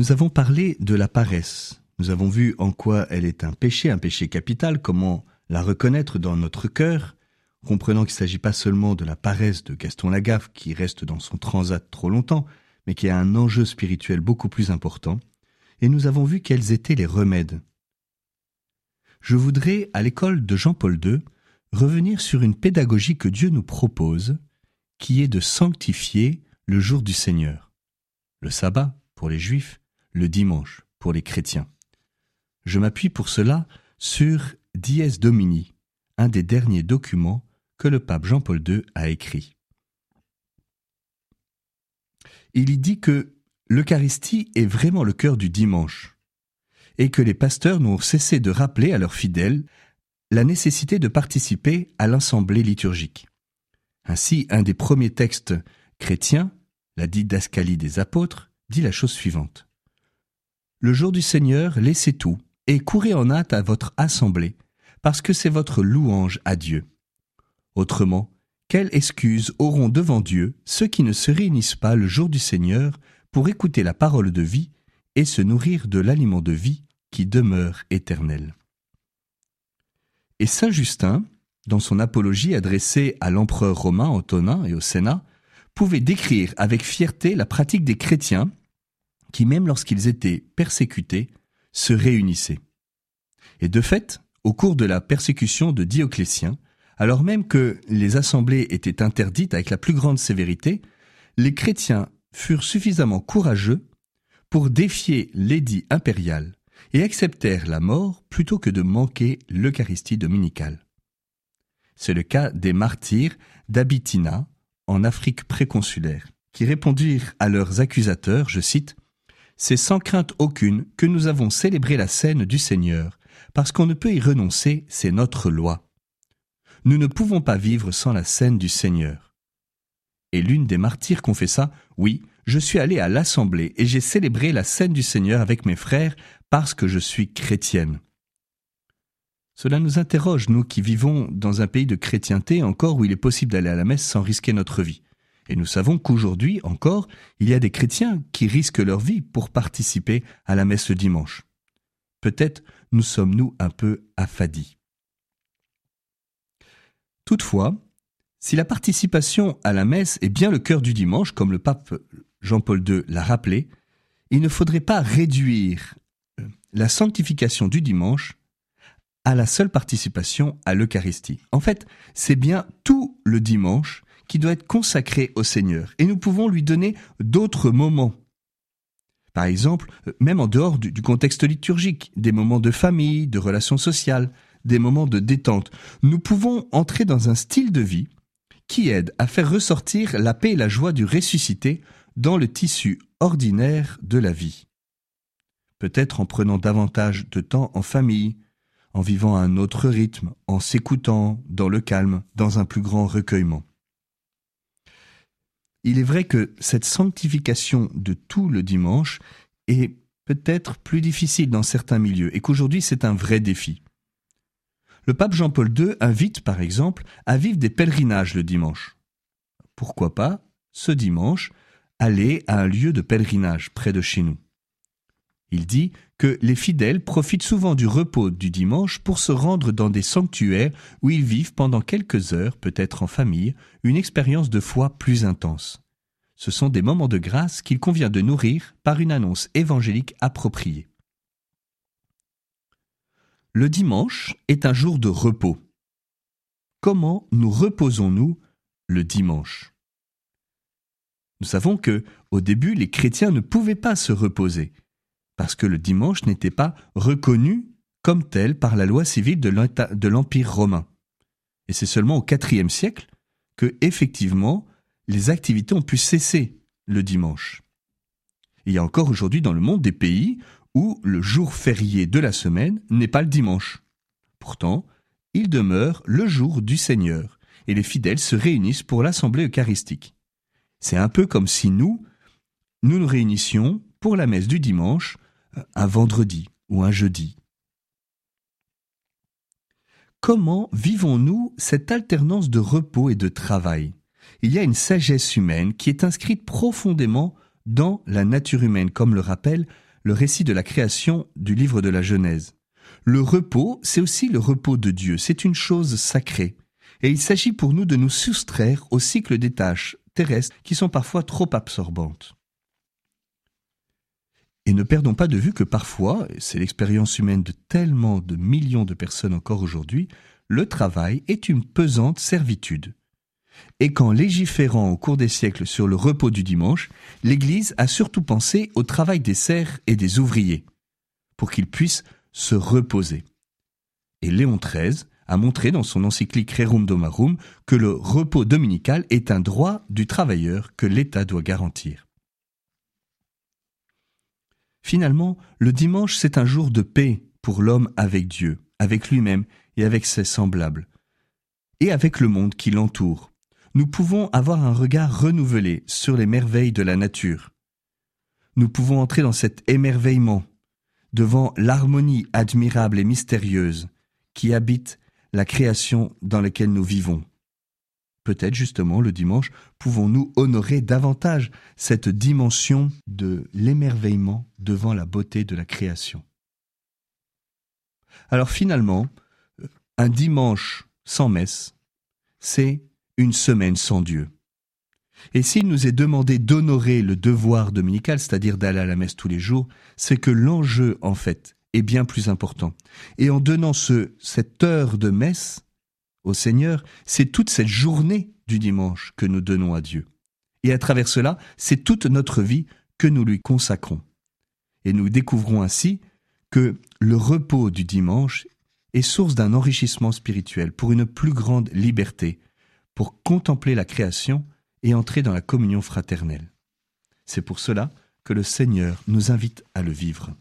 Nous avons parlé de la paresse. Nous avons vu en quoi elle est un péché, un péché capital, comment la reconnaître dans notre cœur, comprenant qu'il ne s'agit pas seulement de la paresse de Gaston Lagaffe qui reste dans son transat trop longtemps, mais qui a un enjeu spirituel beaucoup plus important, et nous avons vu quels étaient les remèdes. Je voudrais, à l'école de Jean-Paul II, revenir sur une pédagogie que Dieu nous propose, qui est de sanctifier le jour du Seigneur, le sabbat pour les juifs, le dimanche pour les chrétiens. Je m'appuie pour cela sur Dies Domini, un des derniers documents que le pape Jean-Paul II a écrit. Il y dit que l'Eucharistie est vraiment le cœur du dimanche, et que les pasteurs n'ont cessé de rappeler à leurs fidèles la nécessité de participer à l'assemblée liturgique. Ainsi, un des premiers textes chrétiens, la didascalie des apôtres, dit la chose suivante. Le jour du Seigneur, laissez tout, et courez en hâte à votre assemblée, parce que c'est votre louange à Dieu. Autrement, quelle excuse auront devant Dieu ceux qui ne se réunissent pas le jour du Seigneur pour écouter la parole de vie et se nourrir de l'aliment de vie qui demeure éternel? Et Saint Justin, dans son apologie adressée à l'empereur romain Antonin et au Sénat, pouvait décrire avec fierté la pratique des chrétiens qui, même lorsqu'ils étaient persécutés, se réunissaient. Et de fait, au cours de la persécution de Dioclétien, alors même que les assemblées étaient interdites avec la plus grande sévérité, les chrétiens furent suffisamment courageux pour défier l'édit impérial et acceptèrent la mort plutôt que de manquer l'Eucharistie dominicale. C'est le cas des martyrs d'Abitina, en Afrique préconsulaire, qui répondirent à leurs accusateurs, je cite, C'est sans crainte aucune que nous avons célébré la scène du Seigneur, parce qu'on ne peut y renoncer, c'est notre loi nous ne pouvons pas vivre sans la scène du Seigneur. Et l'une des martyrs confessa, Oui, je suis allé à l'assemblée et j'ai célébré la scène du Seigneur avec mes frères parce que je suis chrétienne. Cela nous interroge, nous qui vivons dans un pays de chrétienté encore où il est possible d'aller à la messe sans risquer notre vie. Et nous savons qu'aujourd'hui encore, il y a des chrétiens qui risquent leur vie pour participer à la messe le dimanche. Peut-être nous sommes-nous un peu affadis. Toutefois, si la participation à la messe est bien le cœur du dimanche, comme le pape Jean-Paul II l'a rappelé, il ne faudrait pas réduire euh, la sanctification du dimanche à la seule participation à l'Eucharistie. En fait, c'est bien tout le dimanche qui doit être consacré au Seigneur, et nous pouvons lui donner d'autres moments. Par exemple, euh, même en dehors du, contexte liturgique, des moments de famille, de relations sociales, des moments de détente. Nous pouvons entrer dans un style de vie qui aide à faire ressortir la paix et la joie du ressuscité dans le tissu ordinaire de la vie. Peut-être en prenant davantage de temps en famille, en vivant à un autre rythme, en s'écoutant dans le calme, dans un plus grand recueillement. Il est vrai que cette sanctification de tout le dimanche est peut-être plus difficile dans certains milieux et qu'aujourd'hui c'est un vrai défi. Le pape Jean-Paul II invite par exemple à vivre des pèlerinages le dimanche. Pourquoi pas, ce dimanche, aller à un lieu de pèlerinage près de chez nous Il dit que les fidèles profitent souvent du repos du dimanche pour se rendre dans des sanctuaires où ils vivent pendant quelques heures, peut-être en famille, une expérience de foi plus intense. Ce sont des moments de grâce qu'il convient de nourrir par une annonce évangélique appropriée. Le dimanche est un jour de repos. Comment nous reposons-nous le dimanche? Nous savons que, au début, les chrétiens ne pouvaient pas se reposer, parce que le dimanche n'était pas reconnu comme tel par la loi civile de l'Empire romain. Et c'est seulement au IVe siècle que, effectivement, les activités ont pu cesser le dimanche. Il y a encore aujourd'hui dans le monde des pays où le jour férié de la semaine n'est pas le dimanche. Pourtant, il demeure le jour du Seigneur, et les fidèles se réunissent pour l'assemblée eucharistique. C'est un peu comme si nous, nous nous réunissions pour la messe du dimanche un vendredi ou un jeudi. Comment vivons-nous cette alternance de repos et de travail? Il y a une sagesse humaine qui est inscrite profondément dans la nature humaine, comme le rappelle le récit de la création du livre de la Genèse. Le repos, c'est aussi le repos de Dieu, c'est une chose sacrée. Et il s'agit pour nous de nous soustraire au cycle des tâches terrestres qui sont parfois trop absorbantes. Et ne perdons pas de vue que parfois, et c'est l'expérience humaine de tellement de millions de personnes encore aujourd'hui, le travail est une pesante servitude. Et qu'en légiférant au cours des siècles sur le repos du dimanche, l'Église a surtout pensé au travail des serfs et des ouvriers, pour qu'ils puissent se reposer. Et Léon XIII a montré dans son encyclique Rerum Domarum que le repos dominical est un droit du travailleur que l'État doit garantir. Finalement, le dimanche, c'est un jour de paix pour l'homme avec Dieu, avec lui-même et avec ses semblables, et avec le monde qui l'entoure. Nous pouvons avoir un regard renouvelé sur les merveilles de la nature. Nous pouvons entrer dans cet émerveillement devant l'harmonie admirable et mystérieuse qui habite la création dans laquelle nous vivons. Peut-être justement le dimanche pouvons-nous honorer davantage cette dimension de l'émerveillement devant la beauté de la création? Alors finalement, un dimanche sans messe, c'est une semaine sans Dieu. Et s'il nous est demandé d'honorer le devoir dominical, c'est-à-dire d'aller à la messe tous les jours, c'est que l'enjeu, en fait, est bien plus important. Et en donnant ce, cette heure de messe au Seigneur, c'est toute cette journée du dimanche que nous donnons à Dieu. Et à travers cela, c'est toute notre vie que nous lui consacrons. Et nous découvrons ainsi que le repos du dimanche est source d'un enrichissement spirituel pour une plus grande liberté, pour contempler la création et entrer dans la communion fraternelle. C'est pour cela que le Seigneur nous invite à le vivre.